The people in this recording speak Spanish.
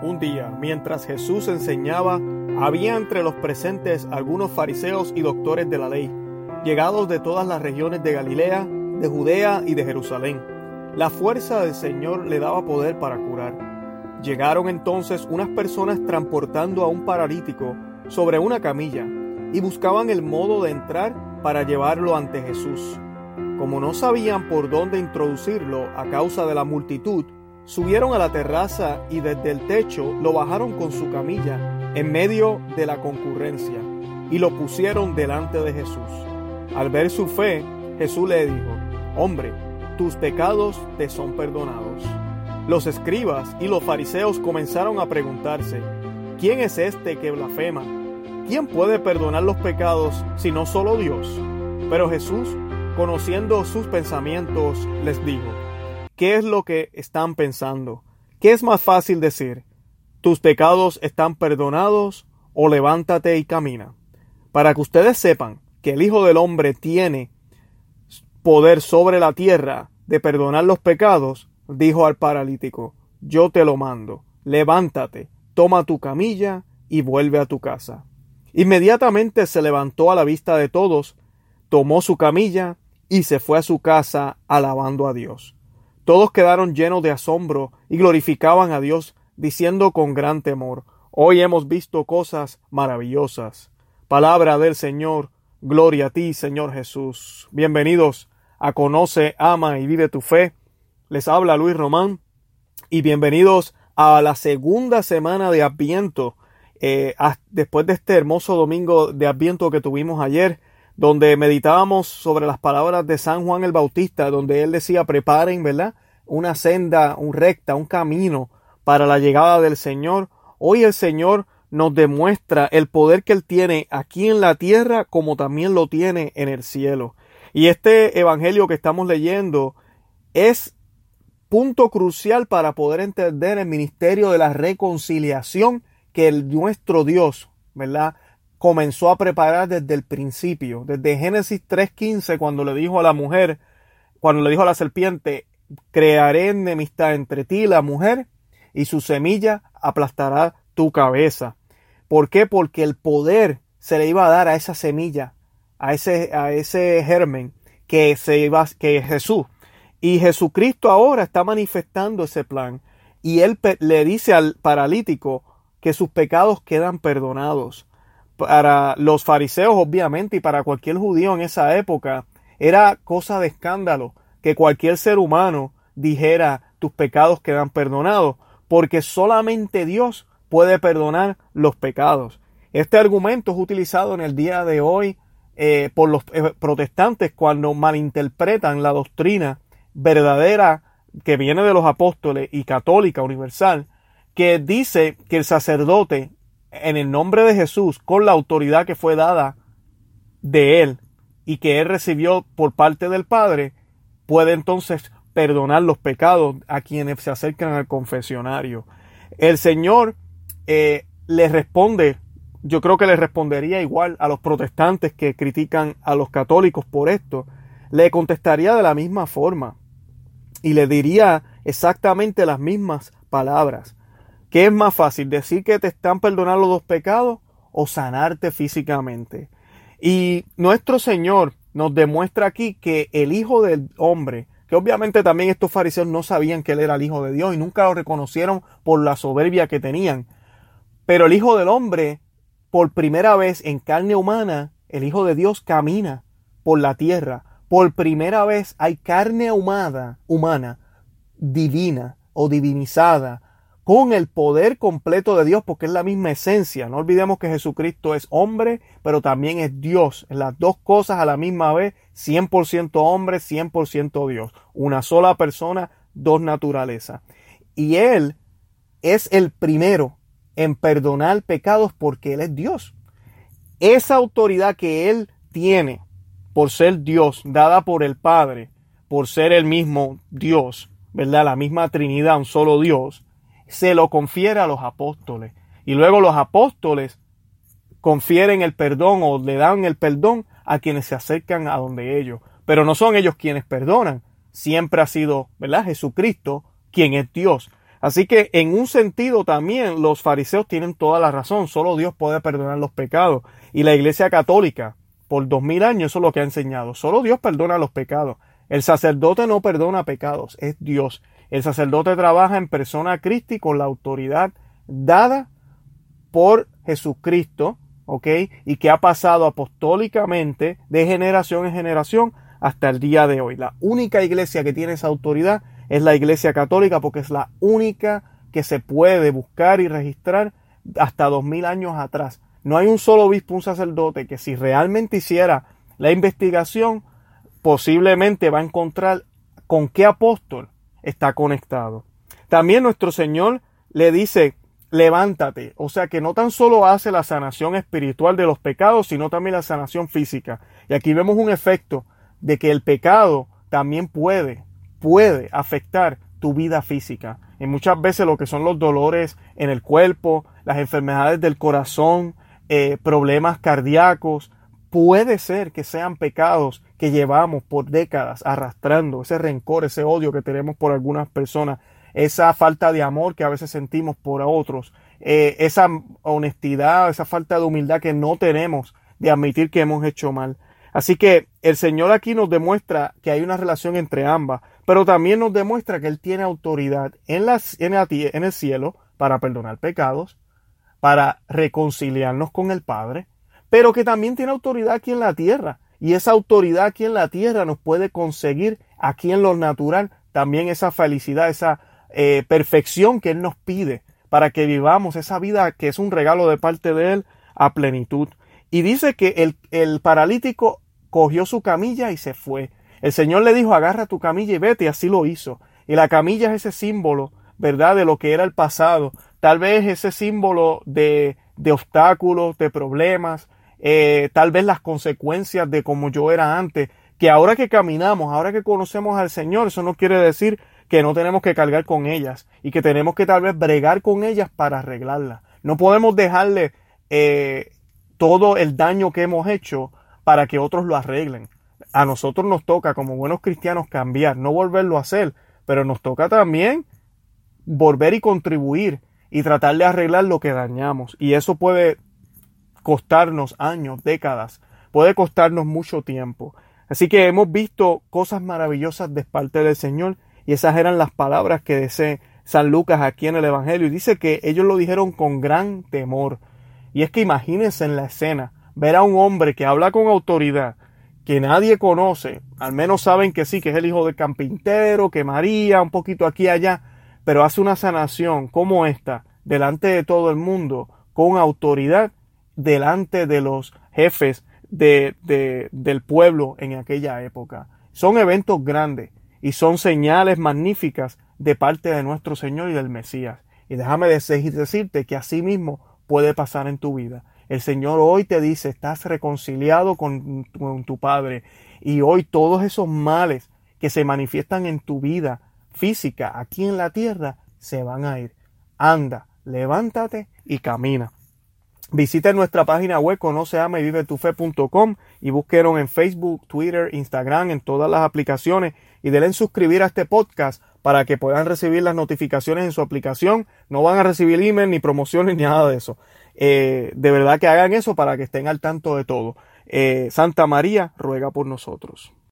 Un día, mientras Jesús enseñaba, había entre los presentes algunos fariseos y doctores de la ley, llegados de todas las regiones de Galilea, de Judea y de Jerusalén. La fuerza del Señor le daba poder para curar. Llegaron entonces unas personas transportando a un paralítico sobre una camilla y buscaban el modo de entrar para llevarlo ante Jesús. Como no sabían por dónde introducirlo a causa de la multitud, subieron a la terraza y desde el techo lo bajaron con su camilla en medio de la concurrencia y lo pusieron delante de Jesús. Al ver su fe, Jesús le dijo, Hombre, tus pecados te son perdonados. Los escribas y los fariseos comenzaron a preguntarse, ¿quién es este que blasfema? ¿Quién puede perdonar los pecados si no solo Dios? Pero Jesús, conociendo sus pensamientos, les dijo, ¿qué es lo que están pensando? ¿Qué es más fácil decir? ¿Tus pecados están perdonados o levántate y camina? Para que ustedes sepan que el Hijo del Hombre tiene poder sobre la tierra de perdonar los pecados, dijo al paralítico, yo te lo mando, levántate, toma tu camilla y vuelve a tu casa. Inmediatamente se levantó a la vista de todos, tomó su camilla y se fue a su casa alabando a Dios. Todos quedaron llenos de asombro y glorificaban a Dios, diciendo con gran temor, Hoy hemos visto cosas maravillosas. Palabra del Señor, gloria a ti, Señor Jesús. Bienvenidos a Conoce, Ama y Vive tu Fe. Les habla Luis Román y bienvenidos a la segunda semana de Adviento eh, después de este hermoso domingo de Adviento que tuvimos ayer, donde meditábamos sobre las palabras de San Juan el Bautista, donde él decía, preparen, ¿verdad? Una senda, un recta, un camino para la llegada del Señor. Hoy el Señor nos demuestra el poder que Él tiene aquí en la tierra como también lo tiene en el cielo. Y este Evangelio que estamos leyendo es punto crucial para poder entender el ministerio de la reconciliación que el, nuestro Dios, ¿verdad? Comenzó a preparar desde el principio, desde Génesis 3.15, cuando le dijo a la mujer, cuando le dijo a la serpiente, crearé enemistad entre ti y la mujer, y su semilla aplastará tu cabeza. ¿Por qué? Porque el poder se le iba a dar a esa semilla, a ese, a ese germen que se iba, que es Jesús. Y Jesucristo ahora está manifestando ese plan. Y él le dice al paralítico, que sus pecados quedan perdonados. Para los fariseos, obviamente, y para cualquier judío en esa época, era cosa de escándalo que cualquier ser humano dijera tus pecados quedan perdonados, porque solamente Dios puede perdonar los pecados. Este argumento es utilizado en el día de hoy eh, por los eh, protestantes cuando malinterpretan la doctrina verdadera que viene de los apóstoles y católica universal que dice que el sacerdote, en el nombre de Jesús, con la autoridad que fue dada de él y que él recibió por parte del Padre, puede entonces perdonar los pecados a quienes se acercan al confesionario. El Señor eh, le responde, yo creo que le respondería igual a los protestantes que critican a los católicos por esto, le contestaría de la misma forma y le diría exactamente las mismas palabras. ¿Qué es más fácil? ¿Decir que te están perdonando los dos pecados o sanarte físicamente? Y nuestro Señor nos demuestra aquí que el Hijo del Hombre, que obviamente también estos fariseos no sabían que Él era el Hijo de Dios y nunca lo reconocieron por la soberbia que tenían, pero el Hijo del Hombre, por primera vez en carne humana, el Hijo de Dios camina por la tierra. Por primera vez hay carne humana, divina o divinizada, con el poder completo de Dios, porque es la misma esencia. No olvidemos que Jesucristo es hombre, pero también es Dios. Las dos cosas a la misma vez, 100% hombre, 100% Dios. Una sola persona, dos naturalezas. Y Él es el primero en perdonar pecados porque Él es Dios. Esa autoridad que Él tiene por ser Dios, dada por el Padre, por ser el mismo Dios, ¿verdad? La misma Trinidad, un solo Dios se lo confiere a los apóstoles. Y luego los apóstoles confieren el perdón o le dan el perdón a quienes se acercan a donde ellos. Pero no son ellos quienes perdonan. Siempre ha sido, ¿verdad? Jesucristo quien es Dios. Así que en un sentido también los fariseos tienen toda la razón. Solo Dios puede perdonar los pecados. Y la Iglesia Católica, por dos mil años, eso es lo que ha enseñado. Solo Dios perdona los pecados. El sacerdote no perdona pecados, es Dios. El sacerdote trabaja en persona y con la autoridad dada por Jesucristo, ¿ok? Y que ha pasado apostólicamente de generación en generación hasta el día de hoy. La única iglesia que tiene esa autoridad es la iglesia católica porque es la única que se puede buscar y registrar hasta dos mil años atrás. No hay un solo obispo, un sacerdote que si realmente hiciera la investigación, posiblemente va a encontrar con qué apóstol está conectado. También nuestro Señor le dice, levántate. O sea que no tan solo hace la sanación espiritual de los pecados, sino también la sanación física. Y aquí vemos un efecto de que el pecado también puede, puede afectar tu vida física. Y muchas veces lo que son los dolores en el cuerpo, las enfermedades del corazón, eh, problemas cardíacos, puede ser que sean pecados que llevamos por décadas arrastrando, ese rencor, ese odio que tenemos por algunas personas, esa falta de amor que a veces sentimos por otros, eh, esa honestidad, esa falta de humildad que no tenemos de admitir que hemos hecho mal. Así que el Señor aquí nos demuestra que hay una relación entre ambas, pero también nos demuestra que Él tiene autoridad en, en, en el cielo para perdonar pecados, para reconciliarnos con el Padre, pero que también tiene autoridad aquí en la tierra. Y esa autoridad aquí en la tierra nos puede conseguir aquí en lo natural también esa felicidad, esa eh, perfección que Él nos pide para que vivamos esa vida que es un regalo de parte de Él a plenitud. Y dice que el, el paralítico cogió su camilla y se fue. El Señor le dijo, agarra tu camilla y vete, y así lo hizo. Y la camilla es ese símbolo, ¿verdad?, de lo que era el pasado. Tal vez ese símbolo de, de obstáculos, de problemas, eh, tal vez las consecuencias de como yo era antes, que ahora que caminamos, ahora que conocemos al Señor, eso no quiere decir que no tenemos que cargar con ellas y que tenemos que tal vez bregar con ellas para arreglarlas. No podemos dejarle eh, todo el daño que hemos hecho para que otros lo arreglen. A nosotros nos toca como buenos cristianos cambiar, no volverlo a hacer, pero nos toca también volver y contribuir y tratar de arreglar lo que dañamos. Y eso puede costarnos años, décadas, puede costarnos mucho tiempo. Así que hemos visto cosas maravillosas de parte del Señor y esas eran las palabras que dice San Lucas aquí en el Evangelio. Y dice que ellos lo dijeron con gran temor. Y es que imagínense en la escena ver a un hombre que habla con autoridad, que nadie conoce, al menos saben que sí, que es el hijo del campintero, que María, un poquito aquí y allá, pero hace una sanación como esta, delante de todo el mundo, con autoridad, delante de los jefes de, del pueblo en aquella época. Son eventos grandes y son señales magníficas de parte de nuestro Señor y del Mesías. Y déjame decirte que así mismo puede pasar en tu vida. El Señor hoy te dice, estás reconciliado con, con, tu Padre. Y hoy todos esos males que se manifiestan en tu vida física aquí en la tierra se van a ir. Anda, levántate y camina. Visita nuestra página web conoceame y vive tu fe.com y búsquenos en Facebook, Twitter, Instagram, en todas las aplicaciones y denle en suscribir a este podcast para que puedan recibir las notificaciones en su aplicación. No van a recibir email ni promociones ni nada de eso. Eh, de verdad que hagan eso para que estén al tanto de todo. Eh, Santa María ruega por nosotros.